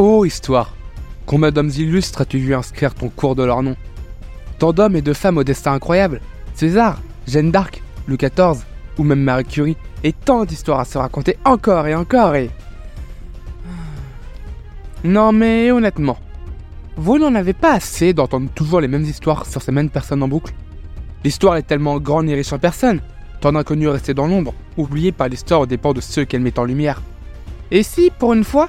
Oh, histoire. Combien d'hommes illustres as-tu vu inscrire ton cours de leur nom? Tant d'hommes et de femmes au destin incroyable. César, Jeanne d'Arc, Louis XIV, ou même Marie Curie, et tant d'histoires à se raconter encore et encore et... Non mais honnêtement, vous n'en avez pas assez d'entendre toujours les mêmes histoires sur ces mêmes personnes en boucle. L'histoire est tellement grande et riche en personnes, tant d'inconnus restés dans l'ombre, oubliés par l'histoire au dépens de ceux qu'elle met en lumière. Et si, pour une fois,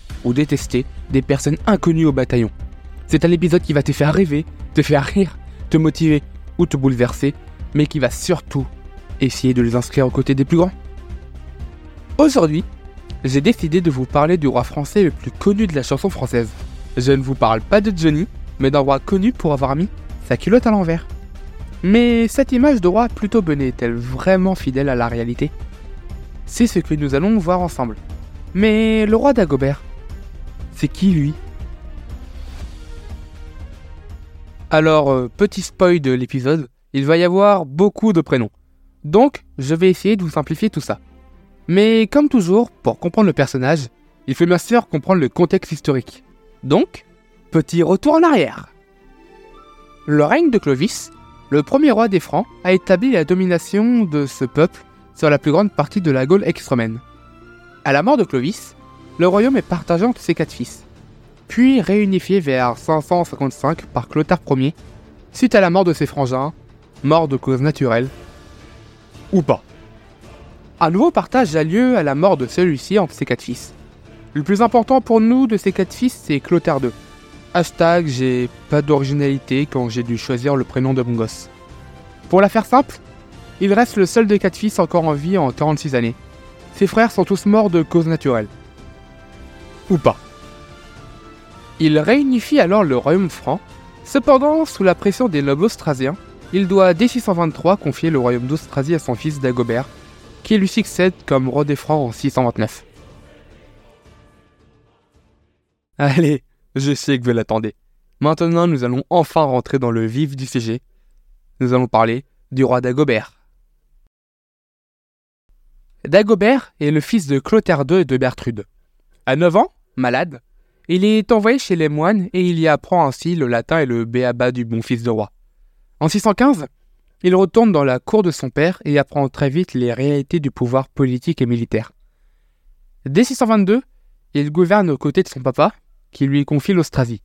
ou détester des personnes inconnues au bataillon. C'est un épisode qui va te faire rêver, te faire rire, te motiver ou te bouleverser, mais qui va surtout essayer de les inscrire aux côtés des plus grands. Aujourd'hui, j'ai décidé de vous parler du roi français le plus connu de la chanson française. Je ne vous parle pas de Johnny, mais d'un roi connu pour avoir mis sa culotte à l'envers. Mais cette image de roi plutôt bonnet est-elle vraiment fidèle à la réalité? C'est ce que nous allons voir ensemble. Mais le roi d'Agobert, c'est qui lui? Alors, euh, petit spoil de l'épisode, il va y avoir beaucoup de prénoms. Donc, je vais essayer de vous simplifier tout ça. Mais comme toujours, pour comprendre le personnage, il faut bien sûr comprendre le contexte historique. Donc, petit retour en arrière. Le règne de Clovis, le premier roi des Francs, a établi la domination de ce peuple sur la plus grande partie de la Gaule ex-romaine. À la mort de Clovis, le royaume est partagé entre ses quatre fils, puis réunifié vers 555 par Clotaire Ier, suite à la mort de ses frangins, mort de cause naturelle, ou pas. Un nouveau partage a lieu à la mort de celui-ci entre ses quatre fils. Le plus important pour nous de ces quatre fils, c'est Clotaire II, Hashtag j'ai pas d'originalité quand j'ai dû choisir le prénom de mon gosse. Pour la faire simple, il reste le seul des quatre fils encore en vie en 46 années. Ses frères sont tous morts de cause naturelle. Ou pas. Il réunifie alors le royaume franc. Cependant, sous la pression des nobles austrasiens, il doit dès 623 confier le royaume d'Austrasie à son fils Dagobert, qui lui succède comme roi des Francs en 629. Allez, je sais que vous l'attendez. Maintenant, nous allons enfin rentrer dans le vif du sujet. Nous allons parler du roi Dagobert. Dagobert est le fils de Clotaire II et de Bertrude. À 9 ans, malade, il est envoyé chez les moines et il y apprend ainsi le latin et le béaba du bon fils de roi. En 615, il retourne dans la cour de son père et apprend très vite les réalités du pouvoir politique et militaire. Dès 622, il gouverne aux côtés de son papa, qui lui confie l'Austrasie.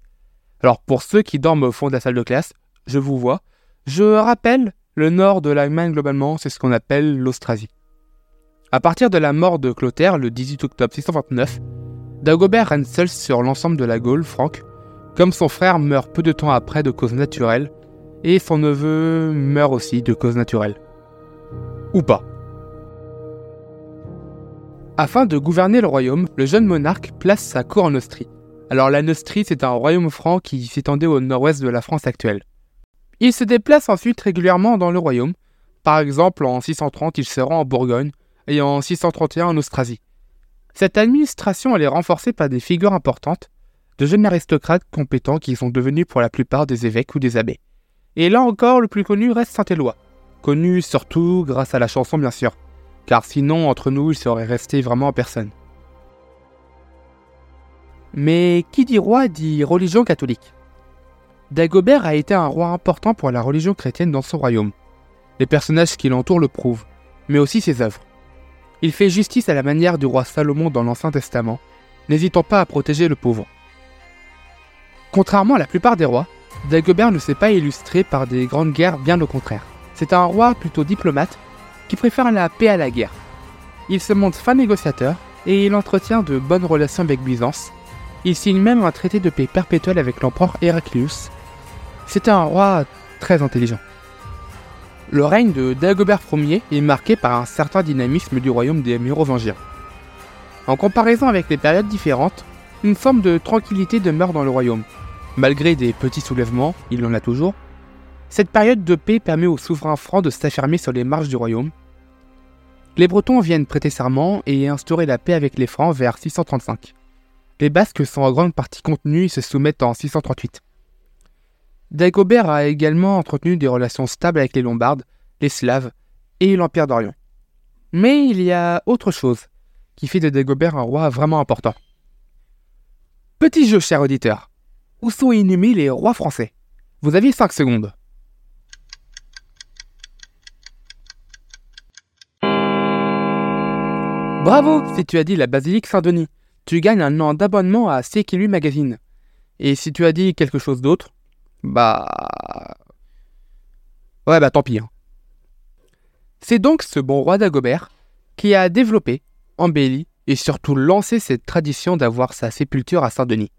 Alors pour ceux qui dorment au fond de la salle de classe, je vous vois, je rappelle, le nord de l'Allemagne globalement, c'est ce qu'on appelle l'Austrasie. À partir de la mort de Clotaire le 18 octobre 629, Dagobert règne seul sur l'ensemble de la Gaule franque, comme son frère meurt peu de temps après de cause naturelle, et son neveu meurt aussi de cause naturelle. Ou pas. Afin de gouverner le royaume, le jeune monarque place sa cour en Austrie. Alors la Neustrie, c'est un royaume franc qui s'étendait au nord-ouest de la France actuelle. Il se déplace ensuite régulièrement dans le royaume. Par exemple, en 630, il se rend en Bourgogne et en 631 en Austrasie. Cette administration elle est renforcée par des figures importantes, de jeunes aristocrates compétents qui sont devenus pour la plupart des évêques ou des abbés. Et là encore, le plus connu reste Saint-Éloi, connu surtout grâce à la chanson bien sûr, car sinon entre nous il serait resté vraiment en personne. Mais qui dit roi dit religion catholique. Dagobert a été un roi important pour la religion chrétienne dans son royaume. Les personnages qui l'entourent le prouvent, mais aussi ses œuvres. Il fait justice à la manière du roi Salomon dans l'Ancien Testament, n'hésitant pas à protéger le pauvre. Contrairement à la plupart des rois, Dagobert ne s'est pas illustré par des grandes guerres, bien au contraire. C'est un roi plutôt diplomate qui préfère la paix à la guerre. Il se montre fin négociateur et il entretient de bonnes relations avec Byzance, il signe même un traité de paix perpétuel avec l'empereur Héraclius. C'était un roi très intelligent. Le règne de Dagobert Ier est marqué par un certain dynamisme du royaume des Mérovingiens. En comparaison avec les périodes différentes, une forme de tranquillité demeure dans le royaume. Malgré des petits soulèvements, il en a toujours, cette période de paix permet aux souverains francs de s'affirmer sur les marches du royaume. Les Bretons viennent prêter serment et instaurer la paix avec les Francs vers 635. Les Basques sont en grande partie contenus et se soumettent en 638. Dagobert a également entretenu des relations stables avec les Lombardes, les Slaves et l'Empire d'Orient. Mais il y a autre chose qui fait de Dagobert un roi vraiment important. Petit jeu, cher auditeur. Où sont inhumés les rois français? Vous aviez 5 secondes. Bravo si tu as dit la basilique Saint-Denis. Tu gagnes un an d'abonnement à CQLU Magazine. Et si tu as dit quelque chose d'autre, bah... Ouais bah tant pis. Hein. C'est donc ce bon roi d'Agobert qui a développé, embelli et surtout lancé cette tradition d'avoir sa sépulture à Saint-Denis.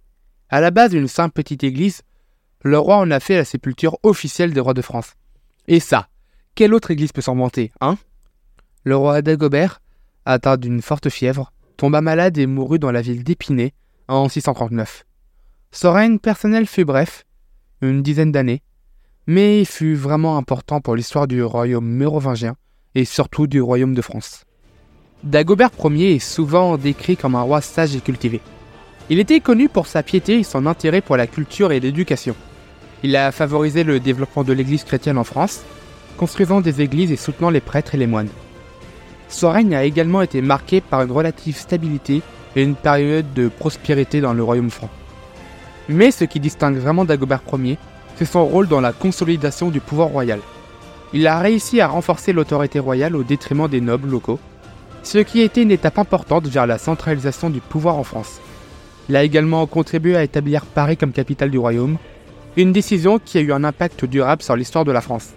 À la base d'une simple petite église, le roi en a fait la sépulture officielle des rois de France. Et ça, quelle autre église peut s'en vanter, hein? Le roi d'Agobert, atteint d'une forte fièvre, tomba malade et mourut dans la ville d'Épinay en 639. Son règne personnel fut bref, une dizaine d'années, mais il fut vraiment important pour l'histoire du royaume mérovingien et surtout du royaume de France. Dagobert Ier est souvent décrit comme un roi sage et cultivé. Il était connu pour sa piété et son intérêt pour la culture et l'éducation. Il a favorisé le développement de l'Église chrétienne en France, construisant des églises et soutenant les prêtres et les moines. Son règne a également été marqué par une relative stabilité et une période de prospérité dans le royaume franc. Mais ce qui distingue vraiment Dagobert Ier, c'est son rôle dans la consolidation du pouvoir royal. Il a réussi à renforcer l'autorité royale au détriment des nobles locaux, ce qui a été une étape importante vers la centralisation du pouvoir en France. Il a également contribué à établir Paris comme capitale du royaume, une décision qui a eu un impact durable sur l'histoire de la France.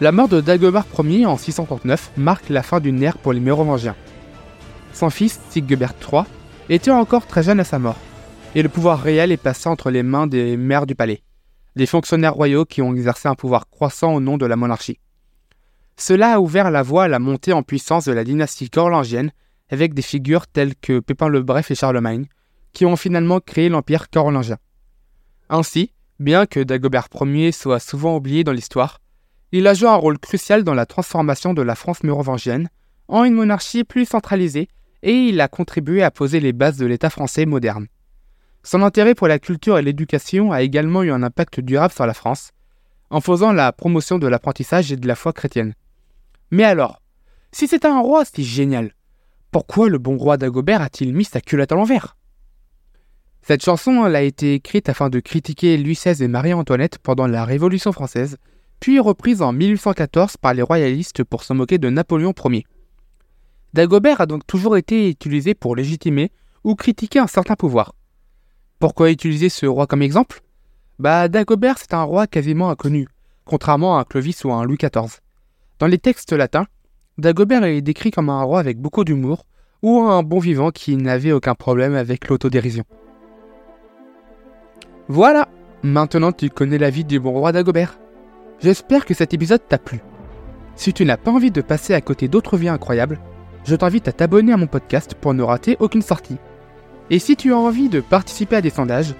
La mort de Dagobert Ier en 639 marque la fin d'une ère pour les Mérovingiens. Son fils, Sigebert III, était encore très jeune à sa mort, et le pouvoir réel est passé entre les mains des maires du palais, des fonctionnaires royaux qui ont exercé un pouvoir croissant au nom de la monarchie. Cela a ouvert la voie à la montée en puissance de la dynastie carolingienne avec des figures telles que Pépin le Bref et Charlemagne, qui ont finalement créé l'empire carolingien. Ainsi, bien que Dagobert Ier soit souvent oublié dans l'histoire, il a joué un rôle crucial dans la transformation de la France mérovingienne en une monarchie plus centralisée et il a contribué à poser les bases de l'État français moderne. Son intérêt pour la culture et l'éducation a également eu un impact durable sur la France, en faisant la promotion de l'apprentissage et de la foi chrétienne. Mais alors, si c'était un roi si génial, pourquoi le bon roi d'Agobert a-t-il mis sa culotte à l'envers? Cette chanson a été écrite afin de critiquer Louis XVI et Marie-Antoinette pendant la Révolution française, puis reprise en 1814 par les royalistes pour se moquer de Napoléon Ier. Dagobert a donc toujours été utilisé pour légitimer ou critiquer un certain pouvoir. Pourquoi utiliser ce roi comme exemple? Bah Dagobert c'est un roi quasiment inconnu, contrairement à un Clovis ou à un Louis XIV. Dans les textes latins, Dagobert est décrit comme un roi avec beaucoup d'humour ou un bon vivant qui n'avait aucun problème avec l'autodérision. Voilà, maintenant tu connais la vie du bon roi Dagobert. J'espère que cet épisode t'a plu. Si tu n'as pas envie de passer à côté d'autres vies incroyables, je t'invite à t'abonner à mon podcast pour ne rater aucune sortie. Et si tu as envie de participer à des sondages,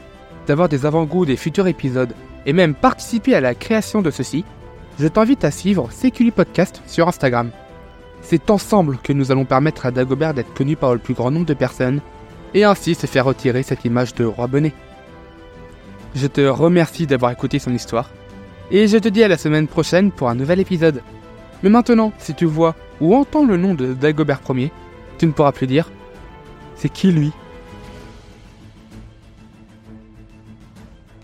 d'avoir des avant-goûts des futurs épisodes et même participer à la création de ceux-ci, je t'invite à suivre Seculi Podcast sur Instagram. C'est ensemble que nous allons permettre à Dagobert d'être connu par le plus grand nombre de personnes et ainsi se faire retirer cette image de roi bonnet. Je te remercie d'avoir écouté son histoire et je te dis à la semaine prochaine pour un nouvel épisode. Mais maintenant, si tu vois ou entends le nom de Dagobert Ier, tu ne pourras plus dire c'est qui lui?